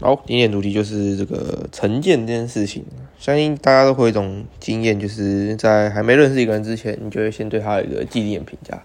好，第一点主题就是这个成见这件事情。相信大家都会有一种经验，就是在还没认识一个人之前，你就会先对他有一个既定的评价。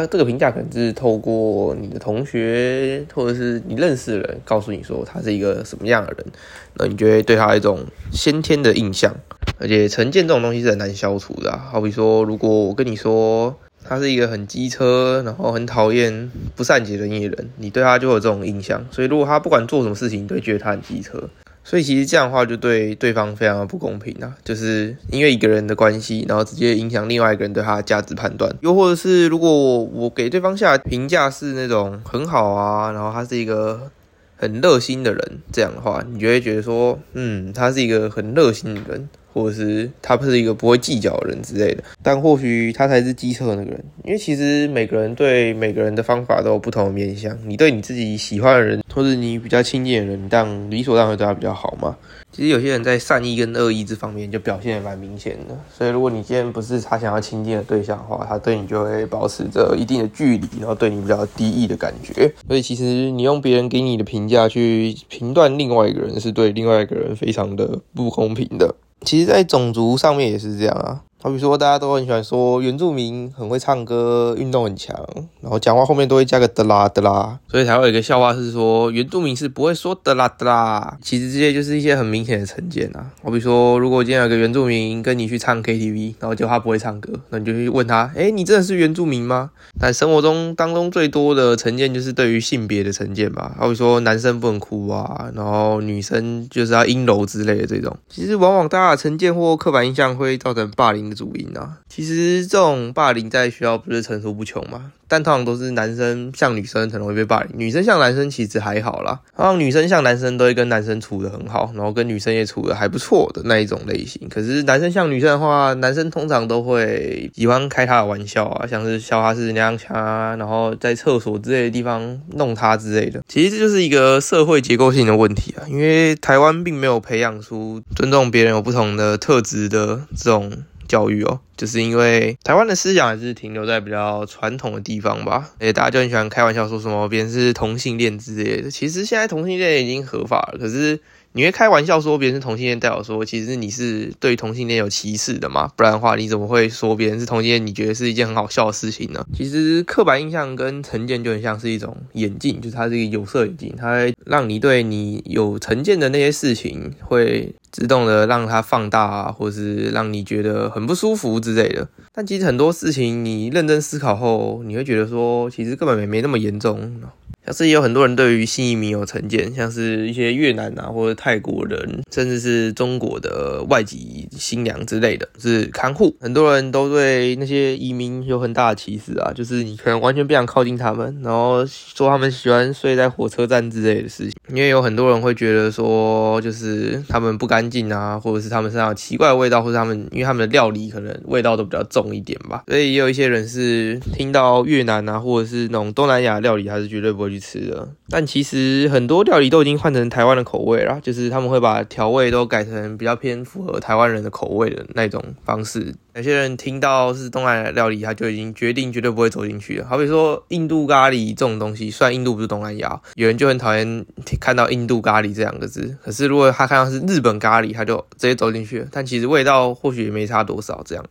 他这个评价可能是透过你的同学或者是你认识的人告诉你说他是一个什么样的人，那你就会对他一种先天的印象。而且成见这种东西是很难消除的。好比说，如果我跟你说他是一个很机车，然后很讨厌不善解人意的人，你对他就有这种印象。所以如果他不管做什么事情，你都觉得他很机车。所以其实这样的话就对对方非常的不公平啊，就是因为一个人的关系，然后直接影响另外一个人对他的价值判断。又或者是如果我给对方下评价是那种很好啊，然后他是一个很热心的人，这样的话，你就会觉得说，嗯，他是一个很热心的人。或者是他不是一个不会计较的人之类的，但或许他才是机车那个人，因为其实每个人对每个人的方法都有不同的面向。你对你自己喜欢的人，或者你比较亲近的人，当理所当然对他比较好嘛。其实有些人在善意跟恶意这方面就表现的蛮明显的，所以如果你今天不是他想要亲近的对象的话，他对你就会保持着一定的距离，然后对你比较低意的感觉。所以其实你用别人给你的评价去评断另外一个人，是对另外一个人非常的不公平的。其实，在种族上面也是这样啊。好比说，大家都很喜欢说原住民很会唱歌，运动很强，然后讲话后面都会加个的啦的啦，所以才会有一个笑话是说原住民是不会说的啦的啦。其实这些就是一些很明显的成见啊。好比说，如果今天有个原住民跟你去唱 KTV，然后就他不会唱歌，那你就去问他，哎，你真的是原住民吗？但生活中当中最多的成见就是对于性别的成见吧。好比说，男生不能哭啊，然后女生就是要阴柔之类的这种。其实往往大家的成见或刻板印象会造成霸凌。主因啊，其实这种霸凌在学校不是层出不穷吗？但通常都是男生像女生很容易被霸凌，女生像男生其实还好啦。然后女生像男生都会跟男生处的很好，然后跟女生也处的还不错的那一种类型。可是男生像女生的话，男生通常都会喜欢开他的玩笑啊，像是笑他是娘腔啊，然后在厕所之类的地方弄他之类的。其实这就是一个社会结构性的问题啊，因为台湾并没有培养出尊重别人有不同的特质的这种。教育哦，就是因为台湾的思想还是停留在比较传统的地方吧，而且大家就很喜欢开玩笑说什么别人是同性恋之类的。其实现在同性恋已经合法了，可是。你会开玩笑说别人是同性恋，代表说其实你是对同性恋有歧视的嘛？不然的话，你怎么会说别人是同性恋？你觉得是一件很好笑的事情呢？其实刻板印象跟成见就很像是一种眼镜，就是它是一个有色眼镜，它会让你对你有成见的那些事情会自动的让它放大，啊，或是让你觉得很不舒服之类的。但其实很多事情你认真思考后，你会觉得说其实根本没没那么严重。像是也有很多人对于新移民有成见，像是一些越南啊或者泰国人，甚至是中国的外籍新娘之类的，是看护。很多人都对那些移民有很大的歧视啊，就是你可能完全不想靠近他们，然后说他们喜欢睡在火车站之类的事情。因为有很多人会觉得说，就是他们不干净啊，或者是他们身上奇怪的味道，或者他们因为他们的料理可能味道都比较重一点吧。所以也有一些人是听到越南啊，或者是那种东南亚料理，他是绝对不会。去吃的，但其实很多料理都已经换成台湾的口味了，就是他们会把调味都改成比较偏符合台湾人的口味的那种方式。有些人听到是东南亚料理，他就已经决定绝对不会走进去了。好比说印度咖喱这种东西，虽然印度不是东南亚，有人就很讨厌看到印度咖喱这两个字，可是如果他看到是日本咖喱，他就直接走进去了。但其实味道或许也没差多少。这样，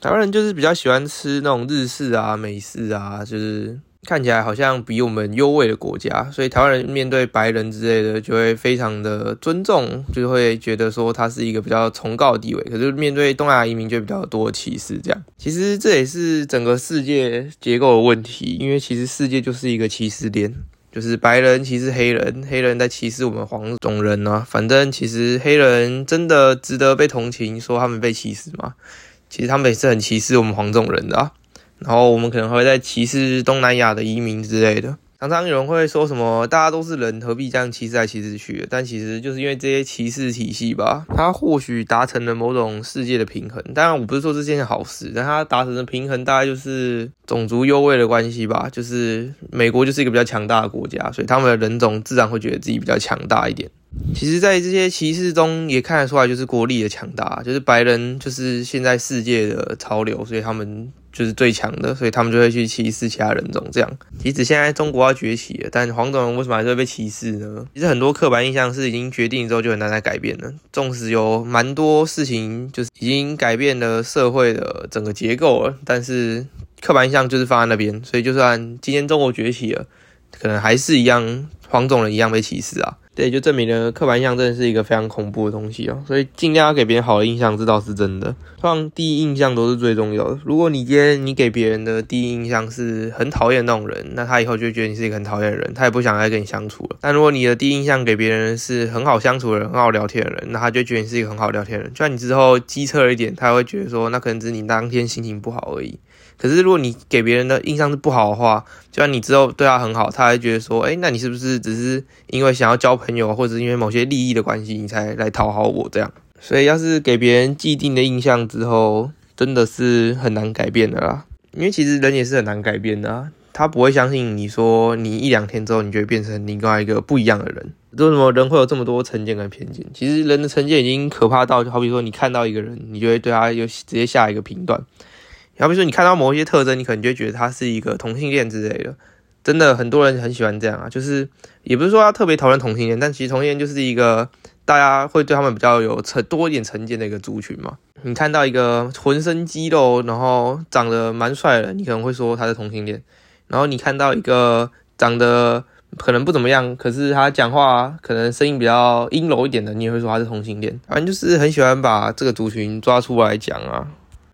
台湾人就是比较喜欢吃那种日式啊、美式啊，就是。看起来好像比我们优位的国家，所以台湾人面对白人之类的就会非常的尊重，就会觉得说他是一个比较崇高的地位。可是面对东南亚移民就比较多歧视，这样其实这也是整个世界结构的问题，因为其实世界就是一个歧视链，就是白人歧视黑人，黑人在歧视我们黄种人啊。反正其实黑人真的值得被同情，说他们被歧视吗？其实他们也是很歧视我们黄种人的啊。然后我们可能会在歧视东南亚的移民之类的，常常有人会说什么“大家都是人，何必这样歧视来歧视去”？但其实就是因为这些歧视体系吧，它或许达成了某种世界的平衡。当然，我不是说这件好事，但它达成的平衡大概就是种族优位的关系吧。就是美国就是一个比较强大的国家，所以他们的人种自然会觉得自己比较强大一点。其实，在这些歧视中也看得出来，就是国力的强大，就是白人就是现在世界的潮流，所以他们就是最强的，所以他们就会去歧视其他人种。这样，即使现在中国要崛起了，但黄种人为什么还是会被歧视呢？其实很多刻板印象是已经决定之后就很难再改变了。纵使有蛮多事情就是已经改变了社会的整个结构了，但是刻板印象就是放在那边，所以就算今天中国崛起了，可能还是一样黄种人一样被歧视啊。对，就证明了刻板印象真的是一个非常恐怖的东西哦，所以尽量要给别人好的印象，这倒是真的。通常第一印象都是最重要的。如果你今天你给别人的第一印象是很讨厌那种人，那他以后就觉得你是一个很讨厌的人，他也不想再跟你相处了。但如果你的第一印象给别人是很好相处的人，很好聊天的人，那他就觉得你是一个很好聊天的人。就算你之后机车了一点，他会觉得说，那可能只是你当天心情不好而已。可是，如果你给别人的印象是不好的话，就算你之后对他很好，他还觉得说，哎，那你是不是只是因为想要交朋，朋友或者因为某些利益的关系，你才来讨好我这样？所以，要是给别人既定的印象之后，真的是很难改变的啦。因为其实人也是很难改变的，他不会相信你说你一两天之后，你就会变成另外一个不一样的人。为什么人会有这么多成见跟偏见？其实人的成见已经可怕到，就好比说你看到一个人，你就会对他有直接下一个评断。好比说，你看到某一些特征，你可能就觉得他是一个同性恋之类的。真的，很多人很喜欢这样啊，就是也不是说要特别讨厌同性恋，但其实同性恋就是一个大家会对他们比较有成多一点成见的一个族群嘛。你看到一个浑身肌肉，然后长得蛮帅的，你可能会说他是同性恋。然后你看到一个长得可能不怎么样，可是他讲话可能声音比较阴柔一点的，你也会说他是同性恋。反正就是很喜欢把这个族群抓出来讲啊。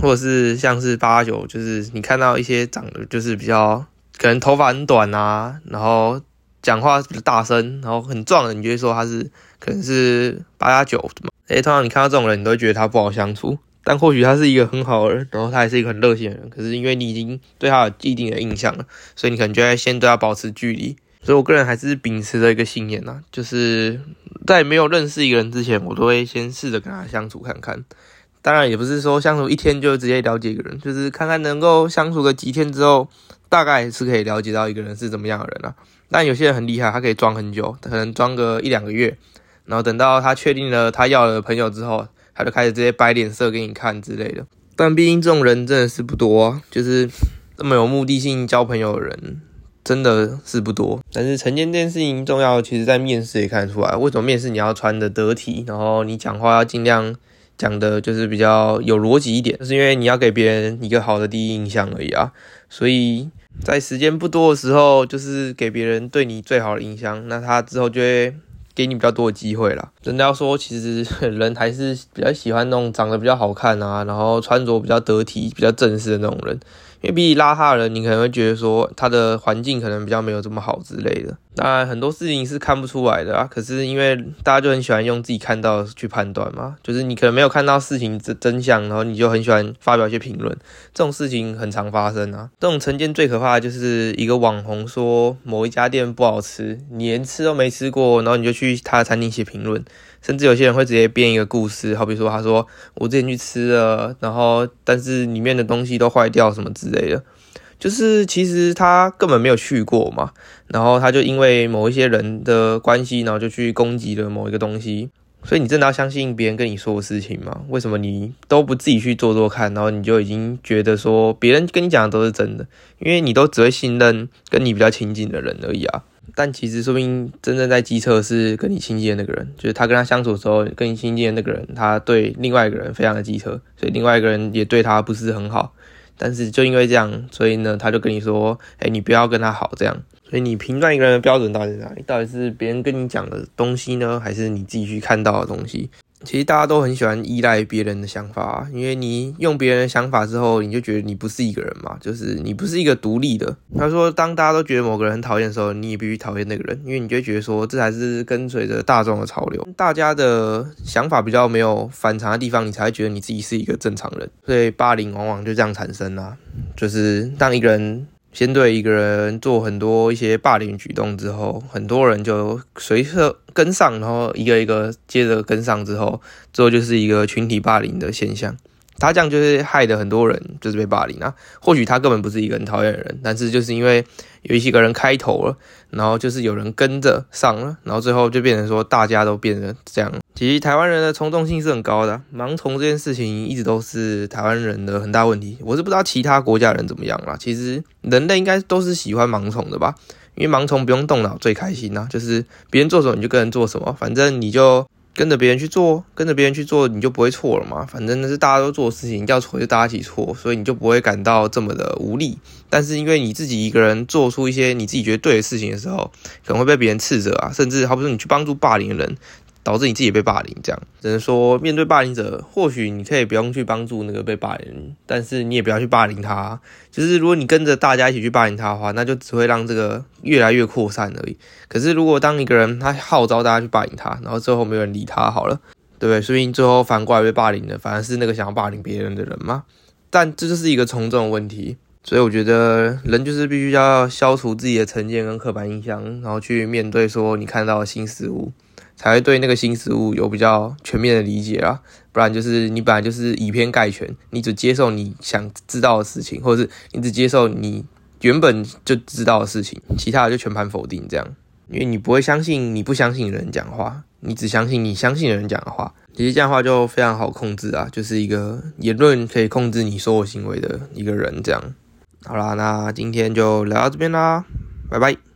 或者是像是八九，就是你看到一些长得就是比较可能头发很短啊，然后讲话比较大声，然后很壮的，你就会说他是可能是八加九的嘛？诶，通常你看到这种人，你都会觉得他不好相处，但或许他是一个很好的人，然后他还是一个很热心的人，可是因为你已经对他有既定的印象了，所以你可能就要先对他保持距离。所以我个人还是秉持着一个信念呐，就是在没有认识一个人之前，我都会先试着跟他相处看看。当然也不是说相处一天就直接了解一个人，就是看看能够相处个几天之后，大概是可以了解到一个人是怎么样的人了。但有些人很厉害，他可以装很久，可能装个一两个月，然后等到他确定了他要的朋友之后，他就开始直接摆脸色给你看之类的。但毕竟这种人真的是不多，就是这么有目的性交朋友的人真的是不多。但是成见这件事情重要，其实在面试也看得出来。为什么面试你要穿的得体，然后你讲话要尽量。讲的就是比较有逻辑一点，就是因为你要给别人一个好的第一印象而已啊，所以在时间不多的时候，就是给别人对你最好的印象，那他之后就会给你比较多的机会了。真的要说，其实人还是比较喜欢那种长得比较好看啊，然后穿着比较得体、比较正式的那种人。因为比你邋遢的人，你可能会觉得说他的环境可能比较没有这么好之类的。当然很多事情是看不出来的啊。可是因为大家就很喜欢用自己看到去判断嘛，就是你可能没有看到事情真真相，然后你就很喜欢发表一些评论。这种事情很常发生啊。这种成见最可怕的就是一个网红说某一家店不好吃，你连吃都没吃过，然后你就去他的餐厅写评论。甚至有些人会直接编一个故事，好比说他说我之前去吃了，然后但是里面的东西都坏掉什么之类的，就是其实他根本没有去过嘛，然后他就因为某一些人的关系，然后就去攻击了某一个东西，所以你真的要相信别人跟你说的事情吗？为什么你都不自己去做做看，然后你就已经觉得说别人跟你讲的都是真的？因为你都只会信任跟你比较亲近的人而已啊。但其实说明真正在机车是跟你亲近的那个人，就是他跟他相处的时候，跟你亲近的那个人，他对另外一个人非常的机车，所以另外一个人也对他不是很好。但是就因为这样，所以呢，他就跟你说，哎，你不要跟他好这样。所以你评断一个人的标准到底是哪里？到底是别人跟你讲的东西呢，还是你自己去看到的东西？其实大家都很喜欢依赖别人的想法，因为你用别人的想法之后，你就觉得你不是一个人嘛，就是你不是一个独立的。他说，当大家都觉得某个人很讨厌的时候，你也必须讨厌那个人，因为你就觉得说这才是跟随着大众的潮流，大家的想法比较没有反常的地方，你才会觉得你自己是一个正常人。所以霸凌往往就这样产生啊，就是当一个人。先对一个人做很多一些霸凌举动之后，很多人就随着跟上，然后一个一个接着跟上之后，之后就是一个群体霸凌的现象。他这样就是害得很多人就是被霸凌啊。或许他根本不是一个很讨厌的人，但是就是因为有一些个人开头了，然后就是有人跟着上了，然后最后就变成说大家都变得这样。其实台湾人的冲动性是很高的，盲从这件事情一直都是台湾人的很大问题。我是不知道其他国家人怎么样啦，其实人类应该都是喜欢盲从的吧。因为盲从不用动脑最开心呐，就是别人做什么你就跟人做什么，反正你就跟着别人去做，跟着别人去做你就不会错了嘛。反正那是大家都做的事情，要错就大家一起错，所以你就不会感到这么的无力。但是因为你自己一个人做出一些你自己觉得对的事情的时候，可能会被别人斥责啊，甚至好比说你去帮助霸凌的人。导致你自己被霸凌，这样只能说面对霸凌者，或许你可以不用去帮助那个被霸凌，但是你也不要去霸凌他。就是如果你跟着大家一起去霸凌他的话，那就只会让这个越来越扩散而已。可是如果当一个人他号召大家去霸凌他，然后最后没有人理他，好了，对不对？所以最后反过来被霸凌的反而是那个想要霸凌别人的人吗。但这就是一个从众问题，所以我觉得人就是必须要消除自己的成见跟刻板印象，然后去面对说你看到的新事物。才会对那个新事物有比较全面的理解啊，不然就是你本来就是以偏概全，你只接受你想知道的事情，或者是你只接受你原本就知道的事情，其他的就全盘否定这样，因为你不会相信你不相信的人讲话，你只相信你相信的人讲的话，其实这样的话就非常好控制啊，就是一个言论可以控制你所有行为的一个人这样。好啦，那今天就聊到这边啦，拜拜。